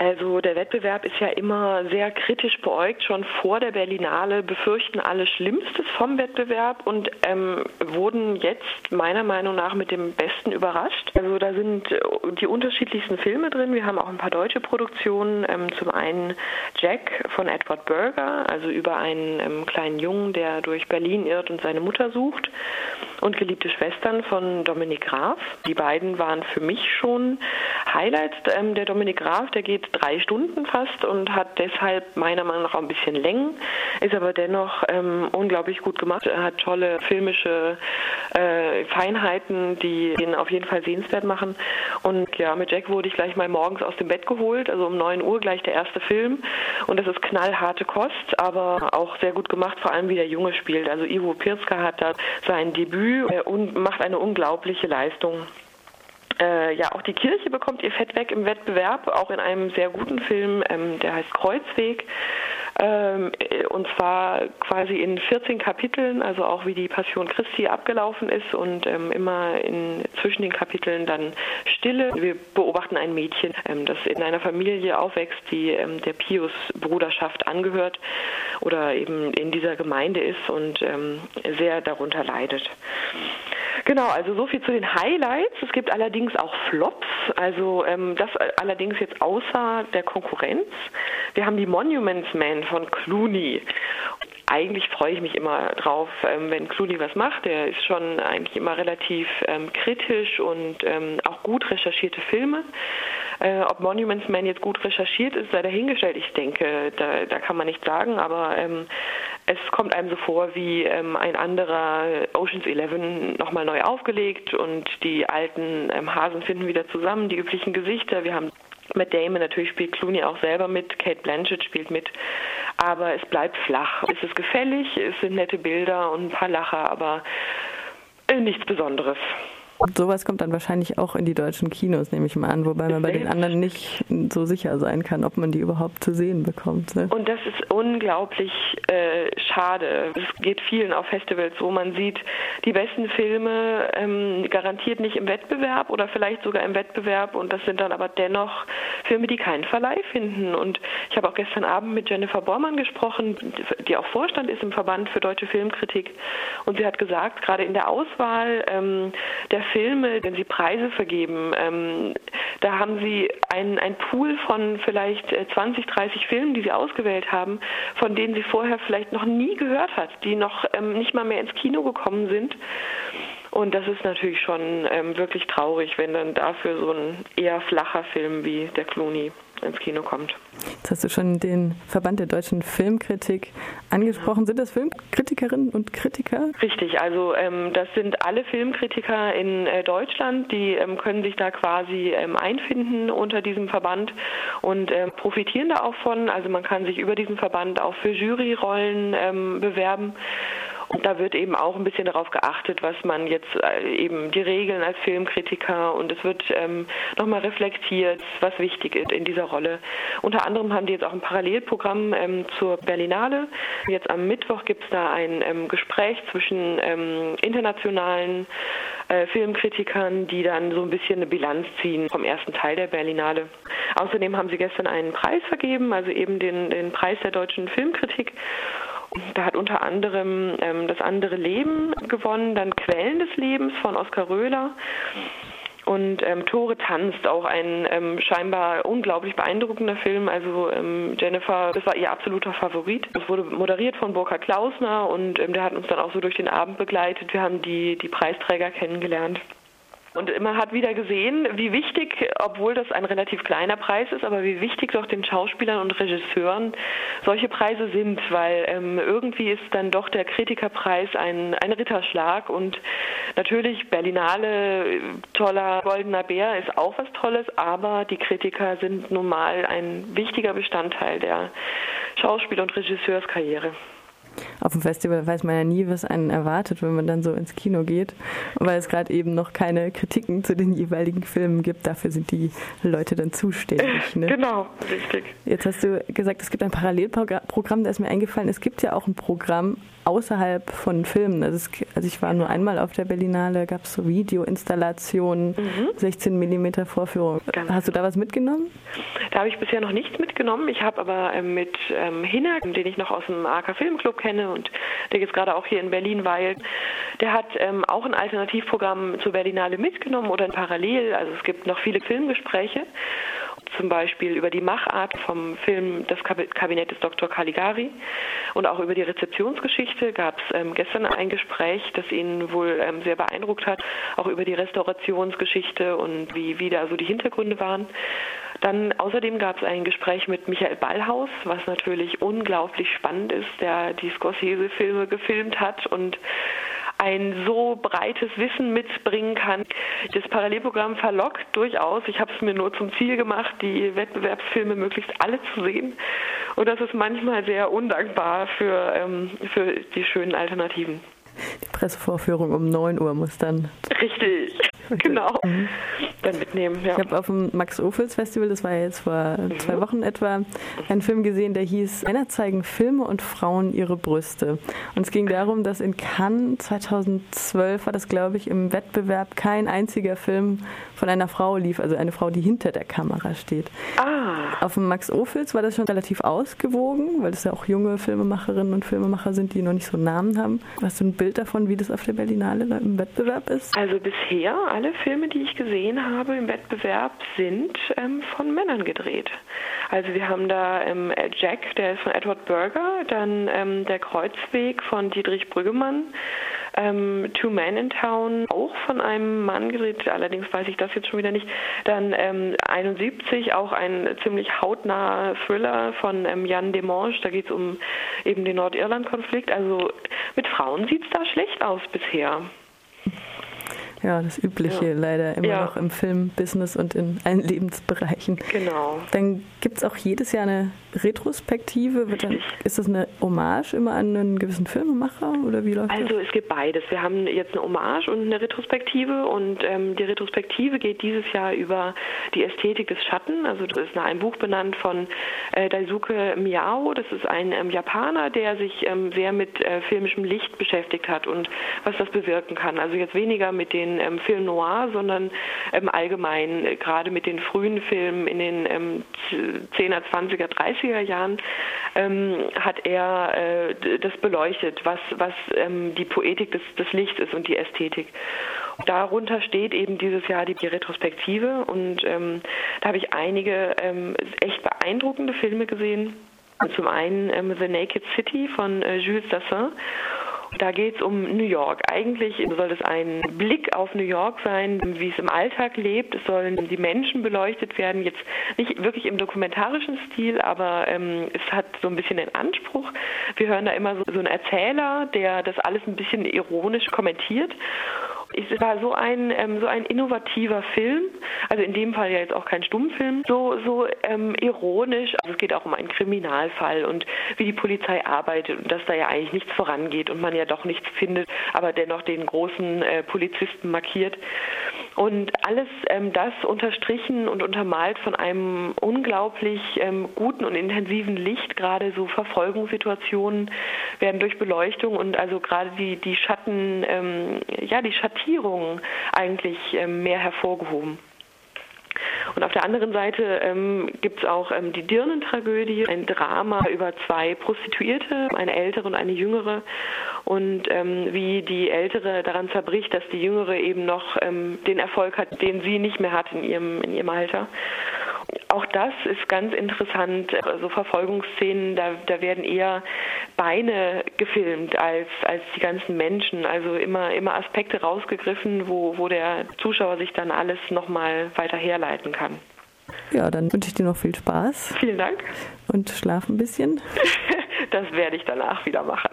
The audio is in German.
Also der Wettbewerb ist ja immer sehr kritisch beäugt. Schon vor der Berlinale befürchten alle Schlimmstes vom Wettbewerb und ähm, wurden jetzt meiner Meinung nach mit dem Besten überrascht. Also da sind äh, die unterschiedlichsten Filme drin. Wir haben auch ein paar deutsche Produktionen. Ähm, zum einen Jack von Edward Berger, also über einen ähm, kleinen Jungen, der durch Berlin irrt und seine Mutter sucht. Und Geliebte Schwestern von Dominik Graf. Die beiden waren für mich schon Highlights. Ähm, der Dominik Graf, der geht drei Stunden fast und hat deshalb meiner Meinung nach auch ein bisschen Längen, ist aber dennoch ähm, unglaublich gut gemacht. Er hat tolle filmische äh, Feinheiten, die ihn auf jeden Fall sehenswert machen. Und ja, mit Jack wurde ich gleich mal morgens aus dem Bett geholt, also um 9 Uhr gleich der erste Film. Und das ist knallharte Kost, aber auch sehr gut gemacht, vor allem wie der Junge spielt. Also Ivo Pirska hat da sein Debüt äh, und macht eine unglaubliche Leistung. Äh, ja, auch die Kirche bekommt ihr Fett weg im Wettbewerb, auch in einem sehr guten Film, ähm, der heißt Kreuzweg. Ähm, äh, und zwar quasi in 14 Kapiteln, also auch wie die Passion Christi abgelaufen ist und ähm, immer in, zwischen den Kapiteln dann Stille. Wir beobachten ein Mädchen, ähm, das in einer Familie aufwächst, die ähm, der Pius-Bruderschaft angehört oder eben in dieser Gemeinde ist und ähm, sehr darunter leidet. Genau, also so viel zu den Highlights. Es gibt allerdings auch Flops, also ähm, das allerdings jetzt außer der Konkurrenz. Wir haben die Monuments Man von Clooney. Eigentlich freue ich mich immer drauf, ähm, wenn Clooney was macht. Der ist schon eigentlich immer relativ ähm, kritisch und ähm, auch gut recherchierte Filme. Äh, ob Monuments Man jetzt gut recherchiert ist, sei dahingestellt. Ich denke, da, da kann man nichts sagen, aber ähm, es kommt einem so vor wie ähm, ein anderer Oceans 11 nochmal neu aufgelegt und die alten ähm, Hasen finden wieder zusammen, die üblichen Gesichter. Wir haben Matt Damon, natürlich spielt Clooney auch selber mit, Kate Blanchett spielt mit, aber es bleibt flach. Es ist gefällig, es sind nette Bilder und ein paar Lacher, aber äh, nichts Besonderes. Sowas kommt dann wahrscheinlich auch in die deutschen Kinos, nehme ich mal an, wobei man bei den anderen nicht so sicher sein kann, ob man die überhaupt zu sehen bekommt. Ne? Und das ist unglaublich äh, schade. Es geht vielen auf Festivals, wo man sieht, die besten Filme ähm, garantiert nicht im Wettbewerb oder vielleicht sogar im Wettbewerb und das sind dann aber dennoch Filme, die keinen Verleih finden. Und ich habe auch gestern Abend mit Jennifer Bormann gesprochen, die auch Vorstand ist im Verband für deutsche Filmkritik und sie hat gesagt, gerade in der Auswahl ähm, der Filme, wenn Sie Preise vergeben, ähm, da haben Sie einen, ein Pool von vielleicht 20, äh, 30 Filmen, die Sie ausgewählt haben, von denen Sie vorher vielleicht noch nie gehört hat, die noch ähm, nicht mal mehr ins Kino gekommen sind. Und das ist natürlich schon ähm, wirklich traurig, wenn dann dafür so ein eher flacher Film wie der Clooney ins Kino kommt. Jetzt hast du schon den Verband der deutschen Filmkritik angesprochen. Sind das Filmkritikerinnen und Kritiker? Richtig, also ähm, das sind alle Filmkritiker in äh, Deutschland, die ähm, können sich da quasi ähm, einfinden unter diesem Verband und ähm, profitieren da auch von. Also man kann sich über diesen Verband auch für Juryrollen ähm, bewerben. Da wird eben auch ein bisschen darauf geachtet, was man jetzt äh, eben die Regeln als Filmkritiker und es wird ähm, nochmal reflektiert, was wichtig ist in dieser Rolle. Unter anderem haben die jetzt auch ein Parallelprogramm ähm, zur Berlinale. Jetzt am Mittwoch gibt es da ein ähm, Gespräch zwischen ähm, internationalen äh, Filmkritikern, die dann so ein bisschen eine Bilanz ziehen vom ersten Teil der Berlinale. Außerdem haben sie gestern einen Preis vergeben, also eben den, den Preis der deutschen Filmkritik. Da hat unter anderem ähm, das andere Leben gewonnen, dann Quellen des Lebens von Oskar Röhler. Und ähm, Tore tanzt, auch ein ähm, scheinbar unglaublich beeindruckender Film. Also ähm, Jennifer, das war ihr absoluter Favorit. Es wurde moderiert von Burkhard Klausner und ähm, der hat uns dann auch so durch den Abend begleitet. Wir haben die, die Preisträger kennengelernt. Und man hat wieder gesehen, wie wichtig, obwohl das ein relativ kleiner Preis ist, aber wie wichtig doch den Schauspielern und Regisseuren solche Preise sind, weil ähm, irgendwie ist dann doch der Kritikerpreis ein, ein Ritterschlag und natürlich Berlinale, toller goldener Bär ist auch was Tolles, aber die Kritiker sind nun mal ein wichtiger Bestandteil der Schauspiel- und Regisseurskarriere. Auf dem Festival weiß man ja nie, was einen erwartet, wenn man dann so ins Kino geht. Und weil es gerade eben noch keine Kritiken zu den jeweiligen Filmen gibt, dafür sind die Leute dann zuständig. Ne? Genau, richtig. Jetzt hast du gesagt, es gibt ein Parallelprogramm, da ist mir eingefallen, es gibt ja auch ein Programm außerhalb von Filmen. Also, es, also ich war nur einmal auf der Berlinale, gab es so Videoinstallationen, mhm. 16 mm Vorführung. Ganz Hast du da was mitgenommen? Da habe ich bisher noch nichts mitgenommen. Ich habe aber ähm, mit ähm, Hinner, den ich noch aus dem AK Filmclub kenne und der jetzt gerade auch hier in Berlin weilt, der hat ähm, auch ein Alternativprogramm zur Berlinale mitgenommen oder parallel. Also es gibt noch viele Filmgespräche zum Beispiel über die Machart vom Film Das Kabinett des Dr. Caligari und auch über die Rezeptionsgeschichte gab es ähm, gestern ein Gespräch, das ihn wohl ähm, sehr beeindruckt hat, auch über die Restaurationsgeschichte und wie, wie da so die Hintergründe waren. Dann außerdem gab es ein Gespräch mit Michael Ballhaus, was natürlich unglaublich spannend ist, der die Scorsese-Filme gefilmt hat und ein so breites Wissen mitbringen kann. Das Parallelprogramm verlockt durchaus. Ich habe es mir nur zum Ziel gemacht, die Wettbewerbsfilme möglichst alle zu sehen. Und das ist manchmal sehr undankbar für, ähm, für die schönen Alternativen. Die Pressevorführung um 9 Uhr muss dann. Richtig, genau. Mhm. Dann mitnehmen, ja. Ich habe auf dem Max Ophüls Festival, das war jetzt vor mhm. zwei Wochen etwa, einen Film gesehen, der hieß Männer zeigen Filme und Frauen ihre Brüste. Und es ging darum, dass in Cannes 2012 war das, glaube ich, im Wettbewerb kein einziger Film von einer Frau lief, also eine Frau, die hinter der Kamera steht. Ah. Auf dem Max Ophüls war das schon relativ ausgewogen, weil es ja auch junge Filmemacherinnen und Filmemacher sind, die noch nicht so einen Namen haben. Hast du ein Bild davon, wie das auf der Berlinale im Wettbewerb ist? Also bisher, alle Filme, die ich gesehen habe im Wettbewerb, sind ähm, von Männern gedreht. Also wir haben da ähm, Jack, der ist von Edward Berger, dann ähm, Der Kreuzweg von Dietrich Brüggemann, ähm, Two Men in Town, auch von einem Mann gedreht, allerdings weiß ich das jetzt schon wieder nicht. Dann ähm, 71, auch ein ziemlich hautnaher Thriller von ähm, Jan Demange, da geht es um eben den Nordirland-Konflikt. Also mit Frauen sieht es da schlecht aus bisher. Ja, das Übliche ja. leider immer ja. noch im Filmbusiness und in allen Lebensbereichen. Genau. Dann gibt es auch jedes Jahr eine Retrospektive. Dann, ist das eine Hommage immer an einen gewissen Filmemacher oder wie läuft also, das? Also es gibt beides. Wir haben jetzt eine Hommage und eine Retrospektive und ähm, die Retrospektive geht dieses Jahr über die Ästhetik des Schatten. Also das ist nach einem Buch benannt von äh, Daisuke Miao. Das ist ein ähm, Japaner, der sich ähm, sehr mit äh, filmischem Licht beschäftigt hat und was das bewirken kann. Also jetzt weniger mit den ähm, Film Noir, sondern ähm, allgemein, äh, gerade mit den frühen Filmen in den ähm, 10er, 20er, 30er Jahren, ähm, hat er äh, das beleuchtet, was, was ähm, die Poetik des, des Lichts ist und die Ästhetik. Darunter steht eben dieses Jahr die Retrospektive und ähm, da habe ich einige echt beeindruckende Filme gesehen. Zum einen The Naked City von äh, Jules Dassin da geht es um New York. Eigentlich soll es ein Blick auf New York sein, wie es im Alltag lebt. Es sollen die Menschen beleuchtet werden. Jetzt nicht wirklich im dokumentarischen Stil, aber ähm, es hat so ein bisschen den Anspruch. Wir hören da immer so, so einen Erzähler, der das alles ein bisschen ironisch kommentiert. Es war so ein, ähm, so ein innovativer Film, also in dem Fall ja jetzt auch kein Stummfilm, so, so ähm, ironisch. Also es geht auch um einen Kriminalfall und wie die Polizei arbeitet und dass da ja eigentlich nichts vorangeht und man ja doch nichts findet, aber dennoch den großen äh, Polizisten markiert. Und alles ähm, das unterstrichen und untermalt von einem unglaublich ähm, guten und intensiven Licht. Gerade so Verfolgungssituationen werden durch Beleuchtung und also gerade die, die Schatten, ähm, ja, die Schattierungen eigentlich ähm, mehr hervorgehoben. Und auf der anderen Seite ähm, gibt es auch ähm, die Dirnentragödie, ein Drama über zwei Prostituierte, eine ältere und eine jüngere. Und ähm, wie die ältere daran zerbricht, dass die jüngere eben noch ähm, den Erfolg hat, den sie nicht mehr hat in ihrem, in ihrem Alter. Auch das ist ganz interessant. Also Verfolgungsszenen, da, da werden eher Beine gefilmt als, als die ganzen Menschen. Also immer, immer Aspekte rausgegriffen, wo, wo der Zuschauer sich dann alles nochmal weiter herleiten kann. Ja, dann wünsche ich dir noch viel Spaß. Vielen Dank. Und schlaf ein bisschen. Das werde ich danach wieder machen.